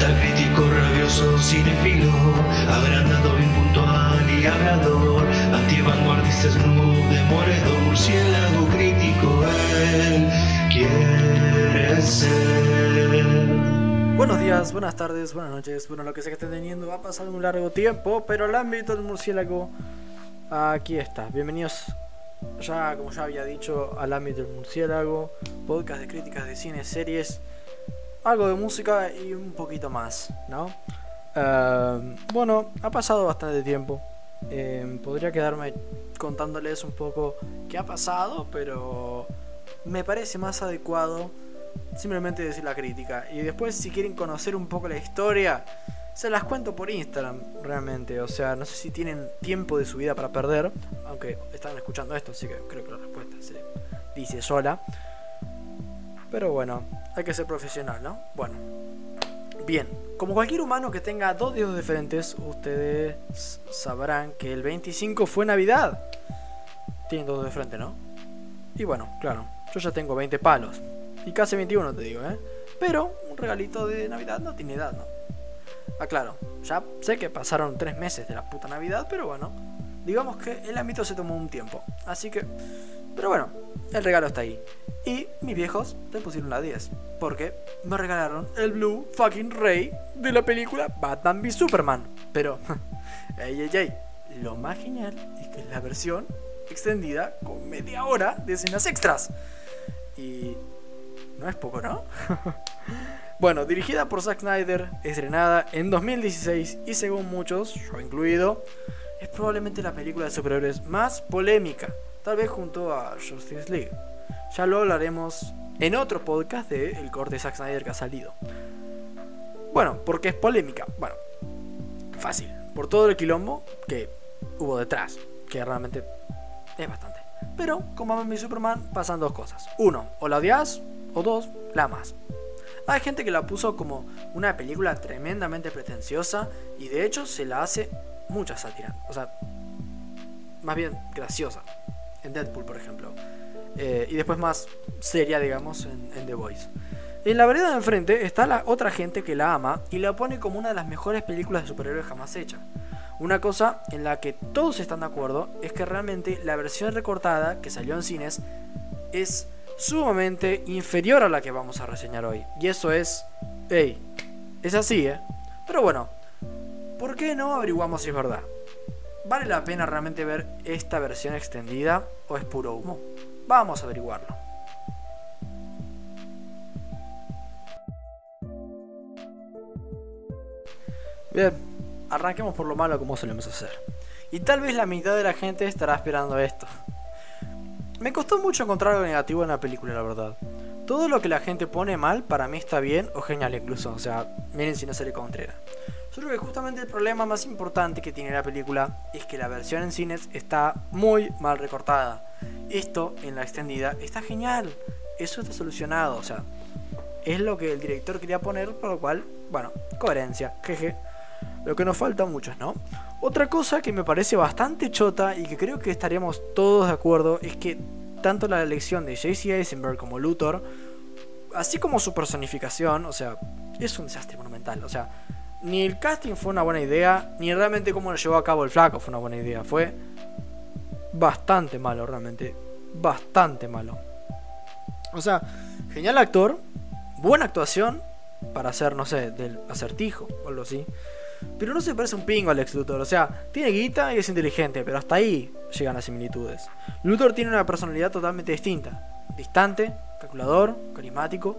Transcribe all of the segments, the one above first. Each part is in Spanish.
Rabioso, cinefilo, agrandado, impuntual y hablador, antivanguardista, murciélago crítico, él quiere ser. Buenos días, buenas tardes, buenas noches, bueno, lo que sea que estén teniendo, ha pasado un largo tiempo, pero el ámbito del murciélago aquí está. Bienvenidos, ya como ya había dicho, al ámbito del murciélago, podcast de críticas de cine, series, algo de música y un poquito más, ¿no? Eh, bueno, ha pasado bastante tiempo. Eh, podría quedarme contándoles un poco qué ha pasado, pero me parece más adecuado simplemente decir la crítica. Y después, si quieren conocer un poco la historia, se las cuento por Instagram, realmente. O sea, no sé si tienen tiempo de su vida para perder, aunque están escuchando esto, así que creo que la respuesta se dice sola. Pero bueno, hay que ser profesional, ¿no? Bueno. Bien, como cualquier humano que tenga dos dedos diferentes, ustedes sabrán que el 25 fue Navidad. Tienen dos de frente, ¿no? Y bueno, claro, yo ya tengo 20 palos. Y casi 21 te digo, ¿eh? Pero un regalito de Navidad no tiene edad, ¿no? Aclaro, ya sé que pasaron tres meses de la puta Navidad, pero bueno, digamos que el ámbito se tomó un tiempo. Así que, pero bueno, el regalo está ahí. Y mis viejos le pusieron la 10. Porque me regalaron el Blue fucking Ray de la película Batman v Superman. Pero, ey, ey, lo más genial es que es la versión extendida con media hora de escenas extras. Y no es poco, ¿no? bueno, dirigida por Zack Snyder, estrenada en 2016 y según muchos, yo incluido, es probablemente la película de superhéroes más polémica, tal vez junto a Justice League. Ya lo hablaremos en otro podcast de el corte de Zack Snyder que ha salido. Bueno, porque es polémica. Bueno, fácil. Por todo el quilombo que hubo detrás, que realmente es bastante. Pero con Batman v Superman pasan dos cosas. Uno, o la odias, o dos, la amas. Hay gente que la puso como una película tremendamente pretenciosa y de hecho se la hace mucha sátira. O sea, más bien graciosa. En Deadpool, por ejemplo. Eh, y después más seria, digamos, en, en, The Voice. En la vereda de enfrente está la otra gente que la ama y la pone como una de las mejores películas de superhéroes jamás hecha. Una cosa en la que todos están de acuerdo es que realmente la versión recortada que salió en cines es sumamente inferior a la que vamos a reseñar hoy. Y eso es... Hey, es así, ¿eh? Pero bueno, ¿por qué no averiguamos si es verdad? ¿Vale la pena realmente ver esta versión extendida o es puro humo? Vamos a averiguarlo. Bien, arranquemos por lo malo como solemos hacer. Y tal vez la mitad de la gente estará esperando esto. Me costó mucho encontrar algo negativo en la película, la verdad. Todo lo que la gente pone mal para mí está bien o genial incluso. O sea, miren si no se le contrera. Yo creo que justamente el problema más importante que tiene la película es que la versión en cines está muy mal recortada. Esto en la extendida está genial. Eso está solucionado. O sea, es lo que el director quería poner, por lo cual, bueno, coherencia. Jeje. Lo que nos falta mucho, ¿no? Otra cosa que me parece bastante chota y que creo que estaríamos todos de acuerdo es que tanto la elección de JC Eisenberg como Luthor, así como su personificación, o sea, es un desastre monumental. O sea, ni el casting fue una buena idea, ni realmente cómo lo llevó a cabo el flaco fue una buena idea. Fue bastante malo, realmente. Bastante malo. O sea, genial actor, buena actuación para hacer, no sé, del acertijo o algo así. Pero no se parece un pingo al ex Luthor. O sea, tiene guita y es inteligente, pero hasta ahí llegan las similitudes. Luthor tiene una personalidad totalmente distinta. Distante, calculador, carismático.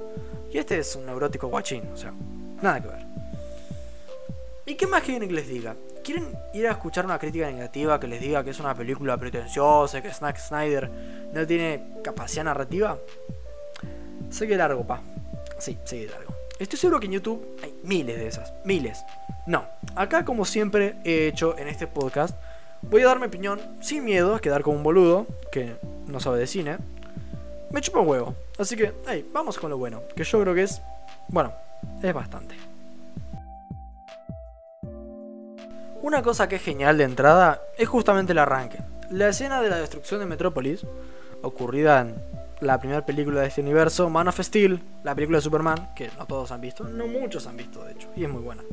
Y este es un neurótico guachín. O sea, nada que ver. ¿Y qué más quieren que les diga? ¿Quieren ir a escuchar una crítica negativa que les diga que es una película pretenciosa, que Snack Snyder no tiene capacidad narrativa? Sigue largo, pa. Sí, sigue largo. Estoy seguro que en YouTube hay miles de esas. Miles. No. Acá, como siempre he hecho en este podcast, voy a dar mi opinión sin miedo a quedar como un boludo que no sabe de cine. Me chupa un huevo. Así que, hey, vamos con lo bueno. Que yo creo que es. Bueno, es bastante. Una cosa que es genial de entrada es justamente el arranque. La escena de la destrucción de Metrópolis, ocurrida en la primera película de este universo, Man of Steel, la película de Superman, que no todos han visto, no muchos han visto de hecho, y es muy buena.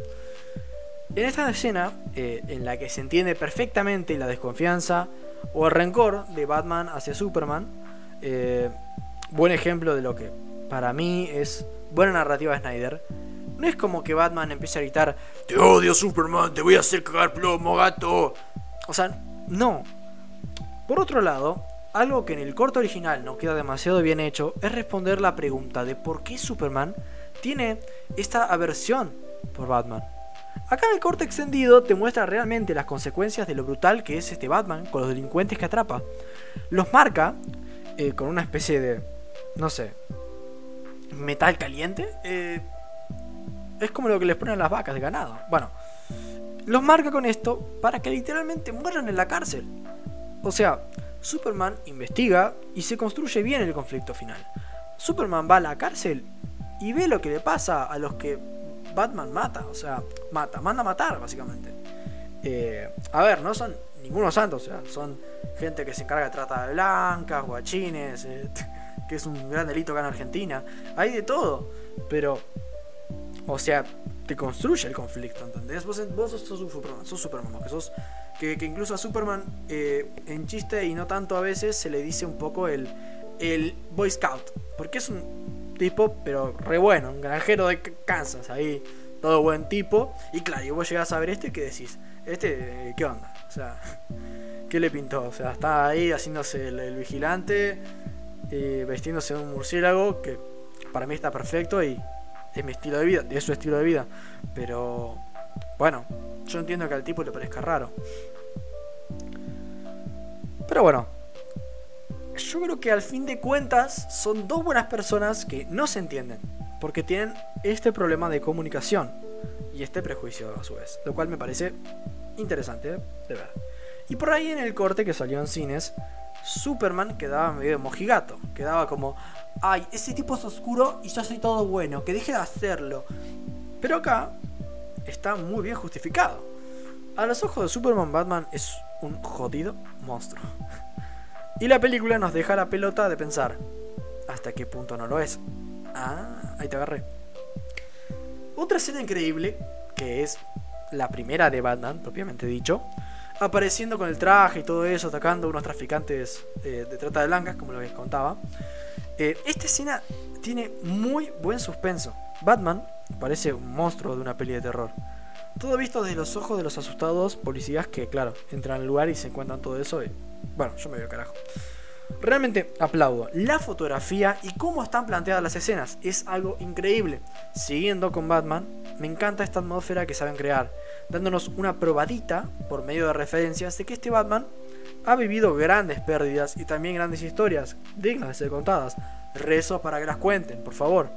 En esta escena, eh, en la que se entiende perfectamente la desconfianza o el rencor de Batman hacia Superman, eh, buen ejemplo de lo que para mí es buena narrativa de Snyder. No es como que Batman empiece a gritar, te odio Superman, te voy a hacer cagar plomo, gato. O sea, no. Por otro lado, algo que en el corto original no queda demasiado bien hecho es responder la pregunta de por qué Superman tiene esta aversión por Batman. Acá en el corte extendido te muestra realmente las consecuencias de lo brutal que es este Batman con los delincuentes que atrapa. Los marca eh, con una especie de, no sé, metal caliente. Eh, es como lo que les ponen las vacas de ganado. Bueno, los marca con esto para que literalmente mueran en la cárcel. O sea, Superman investiga y se construye bien el conflicto final. Superman va a la cárcel y ve lo que le pasa a los que Batman mata, o sea, mata, manda a matar básicamente. Eh, a ver, no son ninguno santos, o sea, son gente que se encarga de trata de blancas, guachines, eh, que es un gran delito acá en Argentina. Hay de todo, pero, o sea, te construye el conflicto, ¿entendés? Vos, sos, Superman, sos Superman, que sos que, incluso a Superman eh, en chiste y no tanto a veces se le dice un poco el, el Boy Scout, porque es un tipo, pero re bueno, un granjero de Kansas, ahí, todo buen tipo, y claro, y vos llegás a ver este y que decís, este, ¿qué onda? O sea, ¿qué le pintó? O sea, está ahí haciéndose el, vigilante, y vestiéndose de un murciélago, que para mí está perfecto y es mi estilo de vida, es su estilo de vida, pero bueno, yo entiendo que al tipo le parezca raro. Pero bueno, yo creo que al fin de cuentas son dos buenas personas que no se entienden, porque tienen este problema de comunicación y este prejuicio a su vez, lo cual me parece interesante de ver. Y por ahí en el corte que salió en cines, Superman quedaba medio mojigato, quedaba como, ay, ese tipo es oscuro y yo soy todo bueno, que deje de hacerlo. Pero acá está muy bien justificado. A los ojos de Superman, Batman es un jodido monstruo. Y la película nos deja la pelota de pensar, ¿hasta qué punto no lo es? Ah, ahí te agarré. Otra escena increíble, que es la primera de Batman, propiamente dicho, apareciendo con el traje y todo eso, atacando a unos traficantes de, trata de blancas, como lo que contaba. Eh, esta escena tiene muy buen suspenso. Batman parece un monstruo de una peli de terror. Todo visto desde los ojos de los asustados policías que, claro, entran al lugar y se encuentran todo eso. Bueno, yo me veo carajo. Realmente aplaudo la fotografía y cómo están planteadas las escenas. Es algo increíble. Siguiendo con Batman, me encanta esta atmósfera que saben crear, dándonos una probadita por medio de referencias de que este Batman ha vivido grandes pérdidas y también grandes historias dignas de ser contadas. Rezos para que las cuenten, por favor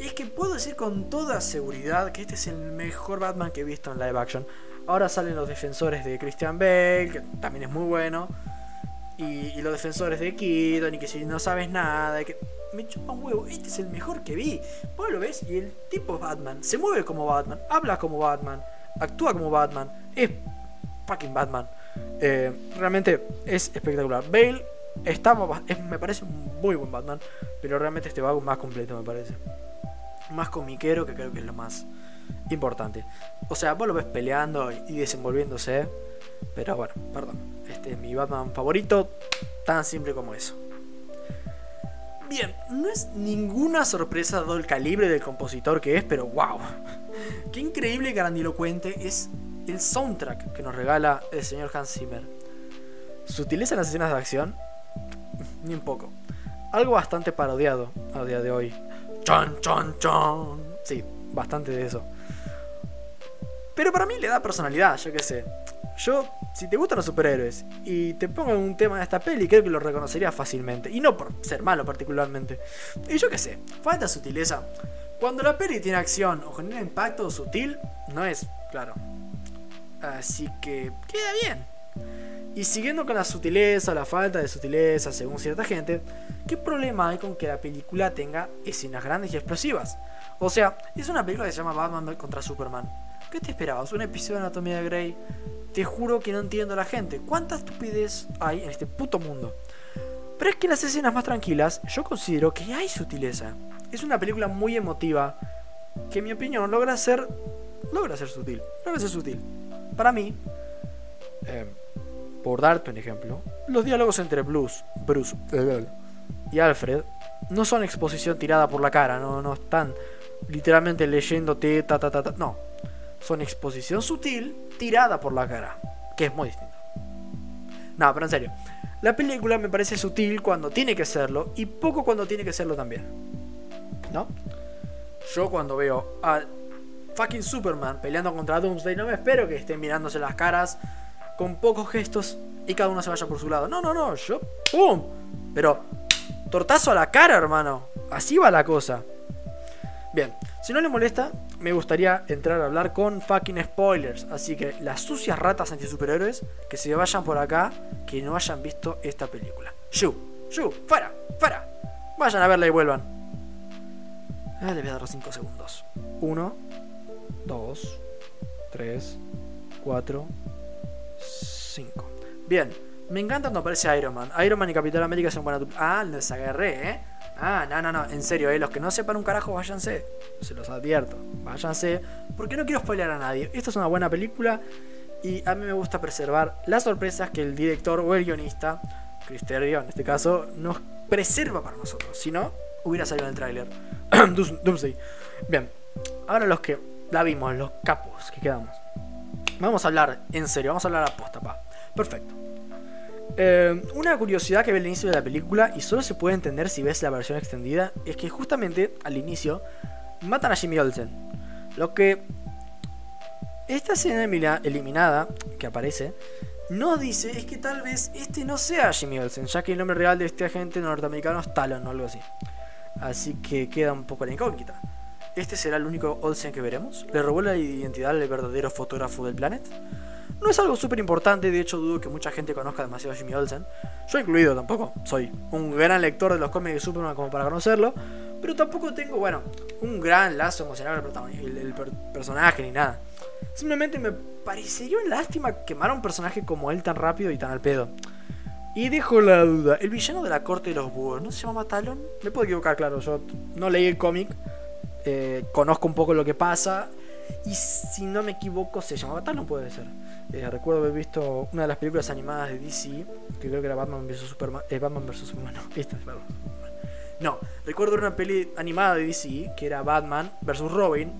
es que puedo decir con toda seguridad que este es el mejor Batman que he visto en live action. Ahora salen los defensores de Christian Bale, que también es muy bueno. Y, los defensores de Keaton, y que si no sabes nada, que me chupa un huevo. Este es el mejor que vi. Vos lo ves y el tipo es Batman. Se mueve como Batman, habla como Batman, actúa como Batman. Es fucking Batman. Eh, realmente es espectacular. Bale estaba, me parece un muy buen Batman, pero realmente este va más completo, me parece más comiquero, que creo que es lo más importante. O sea, vos lo ves peleando y desenvolviéndose, pero bueno, perdón. Este es mi Batman favorito, tan simple como eso. Bien, no es ninguna sorpresa dado el calibre del compositor que es, pero wow. Qué increíble y grandilocuente es el soundtrack que nos regala el señor Hans Zimmer. Sutileza en las escenas de acción, ni un poco. Algo bastante parodiado a día de hoy. Chon, chon, chon. Sí, bastante de eso. Pero para mí le da personalidad, yo qué sé. Yo, si te gustan los superhéroes y te pongo un tema de esta peli, creo que lo reconocería fácilmente. Y no por ser malo particularmente. Y yo qué sé, falta sutileza. Cuando la peli tiene acción o genera impacto sutil, no es, claro. Así que queda bien. Y siguiendo con la sutileza, la falta de sutileza según cierta gente, ¿qué problema hay con que la película tenga escenas grandes y explosivas? O sea, es una película que se llama Batman contra Superman. ¿Qué te esperabas? ¿Un episodio de Anatomía de Grey? Te juro que no entiendo a la gente. ¿Cuánta estupidez hay en este puto mundo? Pero es que en las escenas más tranquilas yo considero que hay sutileza. Es una película muy emotiva que en mi opinión logra ser logra ser sutil, logra ser sutil. Para mí, eh, por darte un ejemplo, los diálogos entre Bruce, Bruce y Alfred no son exposición tirada por la cara, no, no están literalmente leyéndote ta ta ta ta, no, son exposición sutil tirada por la cara, que es muy distinto. No, pero en serio, la película me parece sutil cuando tiene que serlo y poco cuando tiene que serlo también. ¿No? Yo cuando veo a fucking Superman peleando contra Doomsday no me espero que estén mirándose las caras con pocos gestos y cada uno se vaya por su lado. No, no, no, yo ¡pum! Pero tortazo a la cara, hermano. Así va la cosa. Bien, si no le molesta, me gustaría entrar a hablar con fucking spoilers. Así que las sucias ratas anti-superhéroes que se vayan por acá, que no hayan visto esta película. Shu, Shu, fuera, fuera. Vayan a verla y vuelvan. Ah, le voy a dar 5 segundos. 1, 2, 3, 4, 5. Bien, me encanta cuando aparece Iron Man. Iron Man y Capitán América son buenas. Ah, les agarré, ¿eh? Ah, no, no, no, en serio, eh, los que no sepan un carajo, váyanse. Se los advierto, váyanse. Porque no quiero spoilear a nadie. Esta es una buena película y a mí me gusta preservar las sorpresas que el director o el guionista, Cristerio en este caso, nos preserva para nosotros. Si no, hubiera salido en el tráiler. Doomsday. Bien, ahora los que la vimos, los capos que quedamos. Vamos a hablar en serio, vamos a hablar a posta, pa. Perfecto. Eh, una curiosidad que ve al inicio de la película y solo se puede entender si ves la versión extendida es que justamente al inicio matan a Jimmy Olsen. Lo que esta escena eliminada que aparece no dice es que tal vez este no sea Jimmy Olsen, ya que el nombre real de este agente norteamericano es Talon o algo así. Así que queda un poco la incógnita. ¿Este será el único Olsen que veremos? ¿Le robó la identidad al verdadero fotógrafo del Planet? No es algo súper importante, de hecho dudo que mucha gente conozca demasiado a Jimmy Olsen. Yo incluido tampoco, soy un gran lector de los cómics de Superman como para conocerlo, pero tampoco tengo, bueno, un gran lazo emocional el, el, personaje ni nada. Simplemente me parecería una lástima quemar a un personaje como él tan rápido y tan al pedo. Y dejo la duda, el villano de la corte de los búhos, ¿no se llama Talon? Me puedo equivocar, claro, yo no leí el cómic, eh, conozco un poco lo que pasa y si no me equivoco, se llamaba Talon, puede ser. Eh, recuerdo haber visto una de las películas animadas de DC, que creo que era Batman vs Superman. Eh, Batman vs Superman, no, esta es. No, recuerdo una peli animada de DC, que era Batman vs Robin.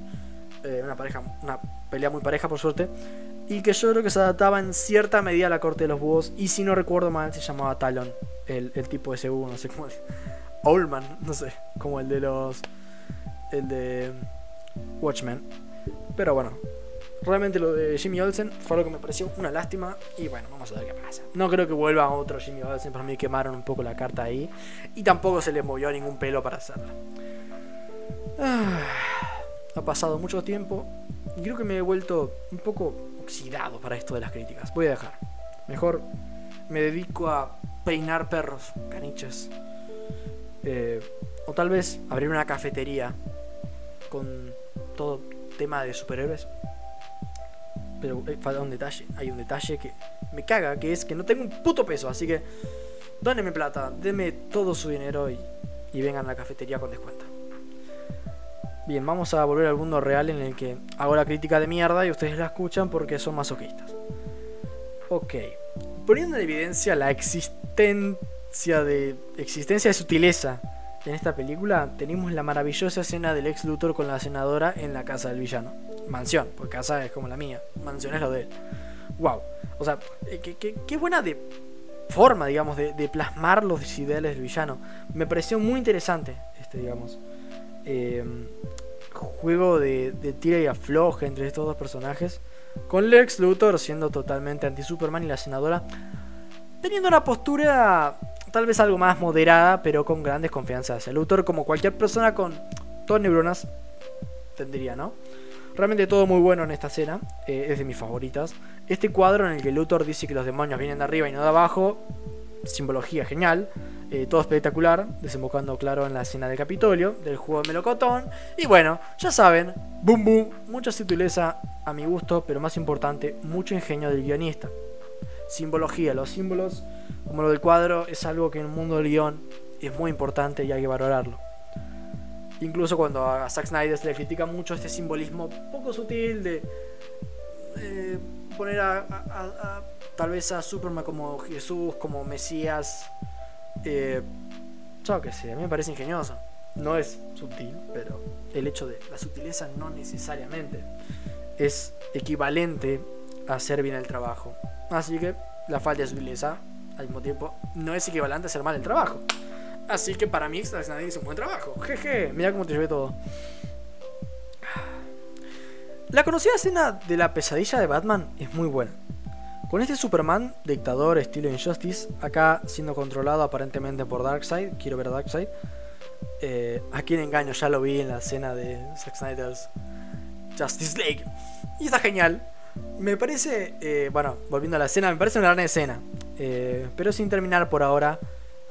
Eh, una pareja, una pelea muy pareja por suerte. Y que yo creo que se adaptaba en cierta medida a la corte de los búhos. Y si no recuerdo mal, se llamaba Talon. El, el tipo de ese búho, no sé cómo. Oldman, no sé. Como el de los. El de. Watchmen. Pero bueno, realmente lo de Jimmy Olsen fue algo que me pareció una lástima. Y bueno, vamos a ver qué pasa. No creo que vuelva otro Jimmy Olsen, para mí quemaron un poco la carta ahí. Y tampoco se le movió ningún pelo para hacerla. Ah, ha pasado mucho tiempo y creo que me he vuelto un poco oxidado para esto de las críticas. Voy a dejar. Mejor me dedico a peinar perros, caniches. Eh, o tal vez abrir una cafetería con todo tema de superhéroes. Pero eh, falta un detalle, hay un detalle que me caga, que es que no tengo un puto peso, así que Dóneme plata, denme todo su dinero y, y vengan a la cafetería con descuento. Bien, vamos a volver al mundo real en el que hago la crítica de mierda y ustedes la escuchan porque son masoquistas. Ok, poniendo en evidencia la existencia de existencia de sutileza en esta película tenemos la maravillosa escena del ex Luthor con la senadora en la casa del villano. Mansión, porque casa es como la mía. Mansión es lo de él. Wow. O sea, eh, qué, buena de forma, digamos, de, plasmar los ideales del villano. Me pareció muy interesante este, digamos. Em, juego de, de tira y afloje entre estos dos personajes. Con Lex Luthor siendo totalmente anti-Superman y la senadora teniendo una postura tal vez algo más moderada, pero con gran desconfianza hacia Luthor, como cualquier persona con dos neuronas tendría, ¿no? Realmente todo muy bueno en esta escena, eh, es de mis favoritas. Este cuadro en el que Luthor dice que los demonios vienen de arriba y no de abajo, simbología genial, eh, todo espectacular, desembocando claro en la escena del Capitolio, del juego de melocotón. Y bueno, ya saben, boom boom, mucha sutileza a mi gusto, pero más importante, mucho ingenio del guionista. simbología. Los símbolos, como lo del cuadro, es algo que en el mundo del guion es muy importante y hay que valorarlo. Incluso cuando a Zack Snyder se le critica mucho este simbolismo poco sutil de eh, poner a, tal vez a Superman como Jesús, como Mesías. Eh, yo que sé, a mí me parece ingenioso. No es sutil, pero el hecho de la sutileza no necesariamente es equivalente a hacer bien el trabajo. Así que la falta de sutileza al mismo tiempo no es equivalente a hacer mal el trabajo. Así que para mí Snyder hizo un buen trabajo. Jeje, mira cómo te llevé todo. La conocida escena de la pesadilla de Batman es muy buena. Con este Superman, dictador estilo Injustice, acá siendo controlado aparentemente por Darkseid, quiero ver a Darkseid. Eh, en engaño, ya lo vi en la escena de Zack Snyder's Justice League. Y está genial. Me parece, eh, bueno, volviendo a la escena, me parece una gran escena. Eh, pero sin terminar por ahora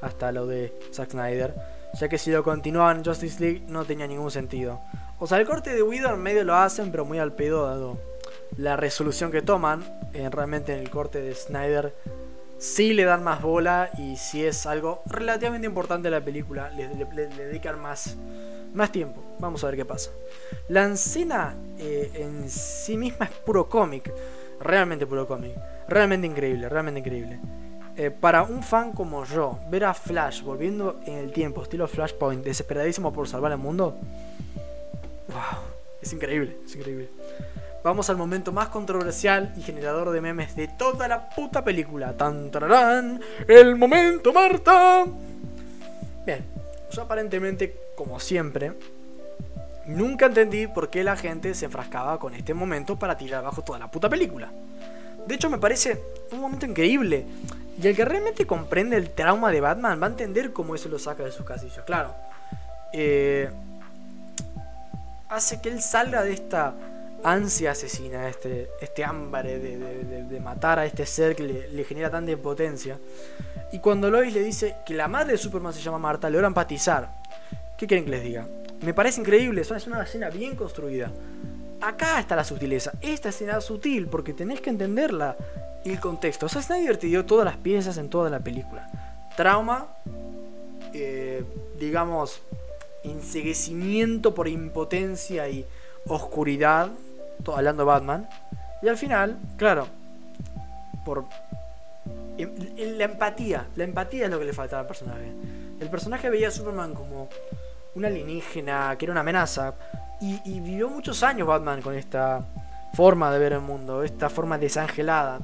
hasta lo de Zack Snyder. Ya que si lo continuaban en Justice League no tenía ningún sentido. O sea, el corte de Whedon medio lo hacen, pero muy al pedo dado la resolución que toman. Eh, realmente en el corte de Snyder sí le dan más bola y si es algo relativamente importante a la película, le, dedican más, más tiempo. Vamos a ver qué pasa. La escena eh, en sí misma es puro cómic, realmente puro cómic, realmente increíble, realmente increíble. Eh, para un fan como yo, ver a Flash volviendo en el tiempo, estilo Flashpoint, desesperadísimo por salvar el mundo, wow, es increíble, es increíble. Vamos al momento más controversial y generador de memes de toda la puta película. Tan tararán, el momento Marta. Bien, yo aparentemente, como siempre, nunca entendí por qué la gente se enfrascaba con este momento para tirar abajo toda la puta película. De hecho, me parece un momento increíble. Y el que realmente comprende el trauma de Batman va a entender cómo eso lo saca de sus casillos. Claro. Eh, hace que él salga de esta ansia asesina, este, este de, matar a este ser que le, genera tanta impotencia. Y cuando Lois le dice que la madre de Superman se llama Marta, le logra empatizar. ¿Qué quieren que les diga? Me parece increíble, es una escena bien construida. Acá está la sutileza. Esta escena es sutil porque tenés que entenderla el contexto. O sea, Snyder dio todas las piezas en toda la película. Trauma, eh, digamos, enseguecimiento por impotencia y oscuridad, todo, hablando de Batman. Y al final, claro, por la empatía, la empatía es lo que le faltaba al personaje. El personaje veía a Superman como un alienígena, que era una amenaza, y, y vivió muchos años Batman con esta forma de ver el mundo, esta forma desangelada.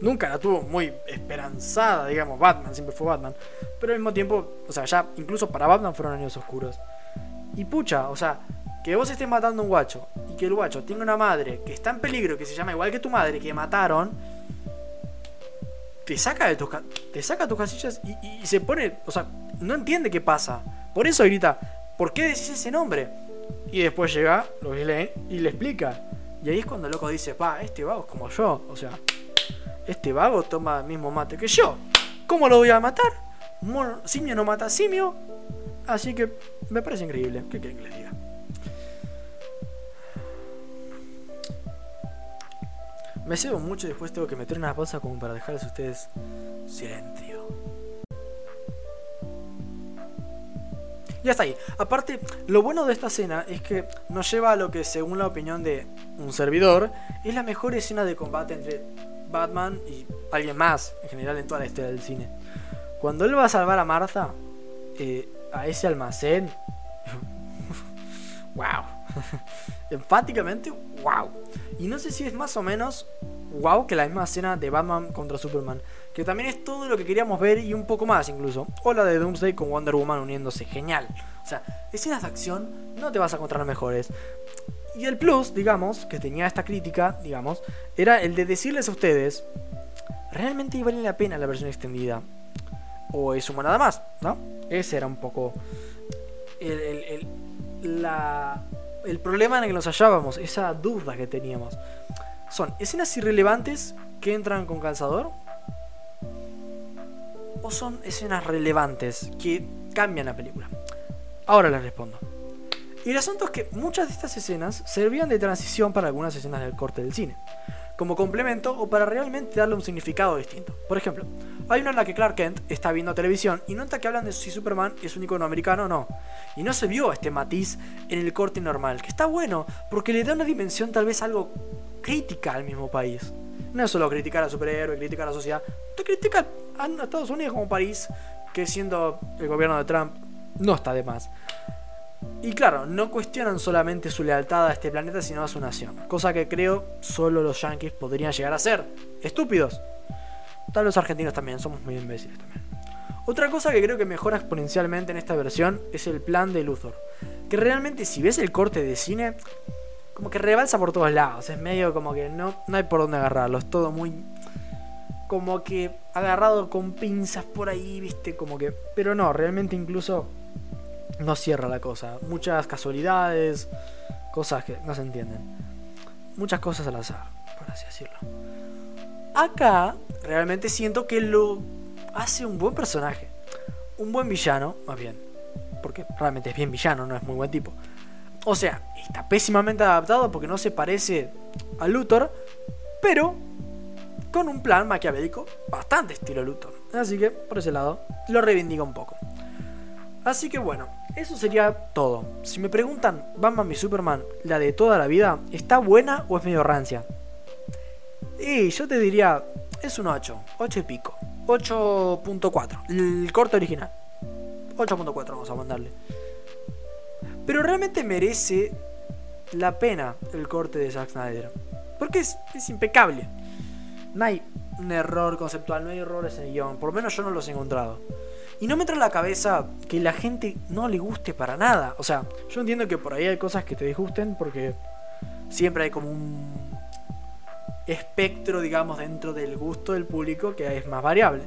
Nunca la tuvo muy esperanzada, digamos, Batman, siempre fue Batman. Pero al mismo tiempo, o sea, ya incluso para Batman fueron años oscuros. Y pucha, o sea, que vos estés matando a un guacho y que el guacho tenga una madre que está en peligro, que se llama igual que tu madre, que mataron, te saca de tus, te saca tus casillas y, se pone, o sea, no entiende qué pasa. Por eso grita, ¿por qué decís ese nombre? Y después llega, lo lee y le explica. Y ahí es cuando el loco dice, pa, este vago es como yo. O sea, este vago toma el mismo mate que yo. ¿Cómo lo voy a matar? simio no mata simio. Así que me parece increíble. ¿Qué quieren que les diga? Me cebo mucho y después tengo que meter una pausa como para dejarles a ustedes silencio. Ya está ahí. Aparte, lo bueno de esta escena es que nos lleva a lo que, según la opinión de un servidor, es la mejor escena de combate entre Batman y alguien más, en general en toda la historia del cine. Cuando él va a salvar a Martha, eh, a ese almacén, wow. Enfáticamente, wow. Y no sé si es más o menos wow que la misma escena de Batman contra Superman que también es todo lo que queríamos ver y un poco más incluso. O la de Doomsday con Wonder Woman uniéndose, genial. O sea, escenas de acción no te vas a encontrar mejores. Y el plus, digamos, que tenía esta crítica, digamos, era el de decirles a ustedes, realmente vale la pena la versión extendida. O es humo nada más, ¿no? Ese era un poco el, el, el problema en el que nos hallábamos, esa duda que teníamos. Son escenas irrelevantes que entran con calzador o son escenas relevantes que cambian la película? Ahora les respondo. Y el asunto es que muchas de estas escenas servían de transición para algunas escenas del corte del cine. como complemento o para realmente darle un significado distinto. Por ejemplo, hay una en la que Clark Kent está viendo televisión y nota que hablan de si Superman es un icono americano o no. Y no se vio este matiz en el corte normal, que está bueno porque le da una dimensión tal vez algo crítica al mismo país. No es solo criticar a superhéroes, criticar a la sociedad, te critica a Estados Unidos como país, que siendo el gobierno de Trump no está de más. Y claro, no cuestionan solamente su lealtad a este planeta, sino a su nación. Cosa que creo solo los yankees podrían llegar a ser. Estúpidos. Tal los argentinos también, somos muy imbéciles también. Otra cosa que creo que mejora exponencialmente en esta versión es el plan de Luthor. Que realmente si ves el corte de cine, como que rebalsa por todos lados. Es medio como que no, no hay por dónde agarrarlo. Es todo muy... Como que agarrado con pinzas por ahí, viste, como que... Pero no, realmente incluso no cierra la cosa. Muchas casualidades, cosas que no se entienden. Muchas cosas al azar, por así decirlo. Acá realmente siento que lo hace un buen personaje. Un buen villano, más bien. Porque realmente es bien villano, no es muy buen tipo. O sea, está pésimamente adaptado porque no se parece a Luthor, pero con un plan maquiavélico bastante estilo Luthor. Así que, por ese lado, lo reivindica un poco. Así que bueno, eso sería todo. Si me preguntan, Batman y Superman, la de toda la vida, ¿está buena o es medio rancia? Y yo te diría, es un 8, 8 y pico. 8.4, el corte original. 8.4 vamos a mandarle. Pero realmente merece la pena el corte de Zack Snyder. Porque es, es impecable. No hay un error conceptual, no hay errores en el guion. Por lo menos yo no los he encontrado. Y no me entra en la cabeza que la gente no le guste para nada. O sea, yo entiendo que por ahí hay cosas que te disgusten porque siempre hay como un espectro, digamos, dentro del gusto del público que es más variable.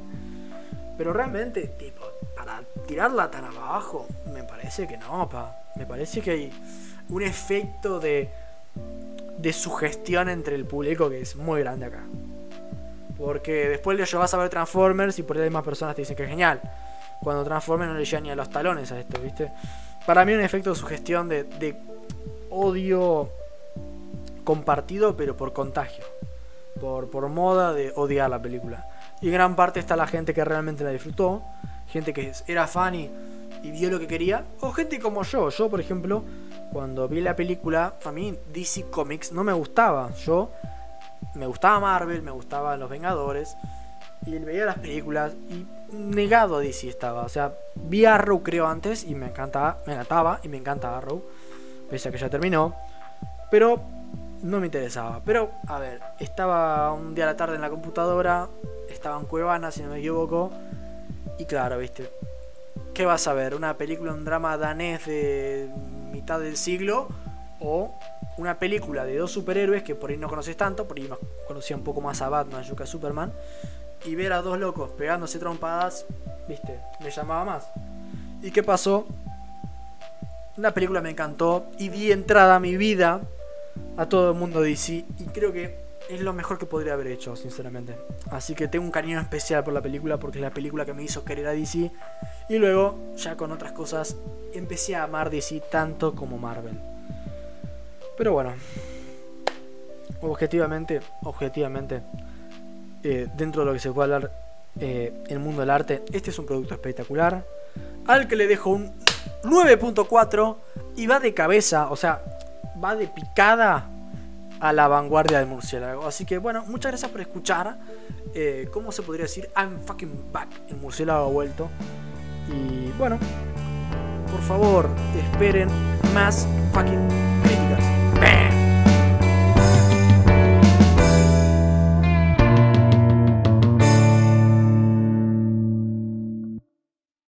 Pero realmente, tipo, para tirarla tan abajo, me parece que no, pa. Me parece que hay un efecto de, de sugestión entre el público que es muy grande acá. Porque después le llevas a ver Transformers y por ahí hay más personas te dicen que es genial. Cuando Transformers no le llega ni a los talones a esto, ¿viste? Para mí un efecto de sugestión de, de odio compartido pero por contagio por, moda de odiar la película. Y en gran parte está la gente que realmente la disfrutó, gente que era fan y, vio lo que quería, o gente como yo. Yo, por ejemplo, cuando vi la película, a mí DC Comics no me gustaba. Yo me gustaba Marvel, me gustaban Los Vengadores, y veía las películas y negado a DC estaba. O sea, vi Arrow creo antes y me encantaba, me encantaba y me encanta Arrow, pese a que ya terminó. Pero no me interesaba. Pero, a ver, estaba un día a la tarde en la computadora, estaba en Cuevana, si no me equivoco, y claro, viste, ¿qué vas a ver? ¿Una película, un drama danés de mitad del siglo? ¿O una película de dos superhéroes que por ahí no conoces tanto, por ahí conocía un poco más a Batman, yo que a Superman, y ver a dos locos pegándose trompadas, viste, me llamaba más. ¿Y qué pasó? La película me encantó y di entrada a mi vida a todo el mundo DC y creo que es lo mejor que podría haber hecho, sinceramente. Así que tengo un cariño especial por la película porque es la película que me hizo querer a DC y luego, ya con otras cosas, empecé a amar DC tanto como Marvel. Pero bueno, objetivamente, objetivamente, eh, dentro de lo que se puede hablar eh, el mundo del arte, este es un producto espectacular. Al que le dejo un 9.4 y va de cabeza, o sea, va de picada a la vanguardia del murciélago. Así que bueno, muchas gracias por escuchar. Eh, ¿Cómo se podría decir? I'm fucking back. El murciélago ha vuelto. Y bueno, por favor, esperen más fucking